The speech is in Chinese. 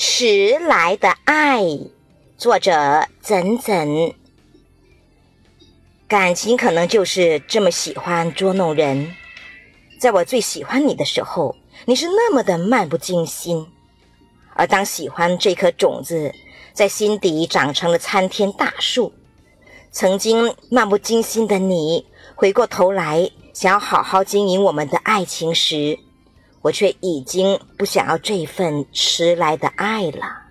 迟来的爱，作者怎怎。感情可能就是这么喜欢捉弄人。在我最喜欢你的时候，你是那么的漫不经心；而当喜欢这颗种子在心底长成了参天大树，曾经漫不经心的你，回过头来想要好好经营我们的爱情时，我却已经不想要这份迟来的爱了。